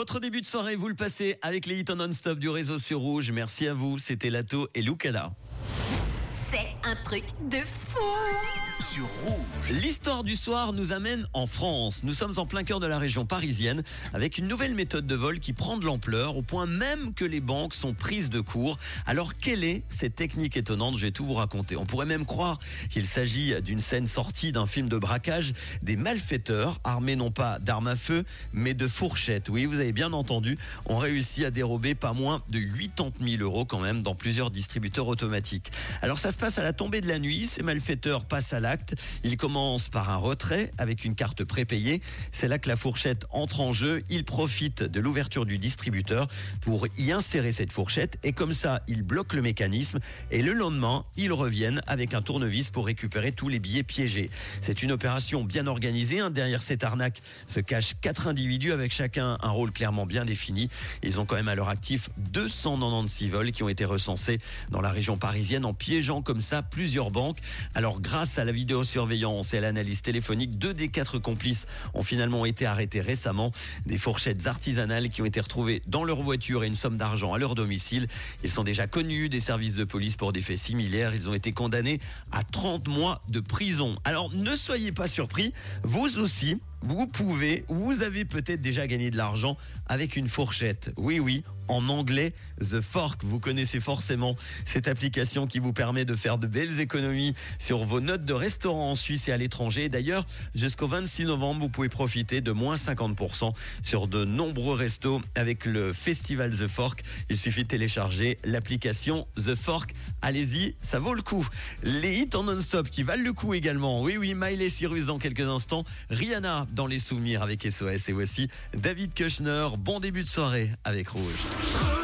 Votre début de soirée, vous le passez avec les hits non-stop du réseau sur Rouge. Merci à vous. C'était Lato et Lucala. C'est un truc de fou L'histoire du soir nous amène en France. Nous sommes en plein cœur de la région parisienne avec une nouvelle méthode de vol qui prend de l'ampleur au point même que les banques sont prises de court. Alors quelle est cette technique étonnante? Je vais tout vous raconter. On pourrait même croire qu'il s'agit d'une scène sortie d'un film de braquage. Des malfaiteurs armés non pas d'armes à feu mais de fourchettes. Oui, vous avez bien entendu, ont réussi à dérober pas moins de 80 000 euros quand même dans plusieurs distributeurs automatiques. Alors ça se passe à la tombée de la nuit. Ces malfaiteurs passent à il commence par un retrait avec une carte prépayée. C'est là que la fourchette entre en jeu. Il profite de l'ouverture du distributeur pour y insérer cette fourchette et comme ça, il bloque le mécanisme et le lendemain, ils reviennent avec un tournevis pour récupérer tous les billets piégés. C'est une opération bien organisée. Hein. Derrière cette arnaque se cachent quatre individus avec chacun un rôle clairement bien défini. Ils ont quand même à leur actif 296 vols qui ont été recensés dans la région parisienne en piégeant comme ça plusieurs banques. Alors grâce à la vidéosurveillance et à l'analyse téléphonique, deux des quatre complices ont finalement été arrêtés récemment. Des fourchettes artisanales qui ont été retrouvées dans leur voiture et une somme d'argent à leur domicile. Ils sont déjà connus des services de police pour des faits similaires. Ils ont été condamnés à 30 mois de prison. Alors ne soyez pas surpris, vous aussi, vous pouvez, vous avez peut-être déjà gagné de l'argent avec une fourchette. Oui, oui, en anglais, The Fork. Vous connaissez forcément cette application qui vous permet de faire de belles économies sur vos notes de restaurant en Suisse et à l'étranger. D'ailleurs, jusqu'au 26 novembre, vous pouvez profiter de moins 50% sur de nombreux restos avec le festival The Fork. Il suffit de télécharger l'application The Fork. Allez-y, ça vaut le coup. Les hits en non-stop qui valent le coup également. Oui, oui, Miley Cyrus dans quelques instants. Rihanna dans les souvenirs avec SOS et voici David Kushner. Bon début de soirée avec Rouge.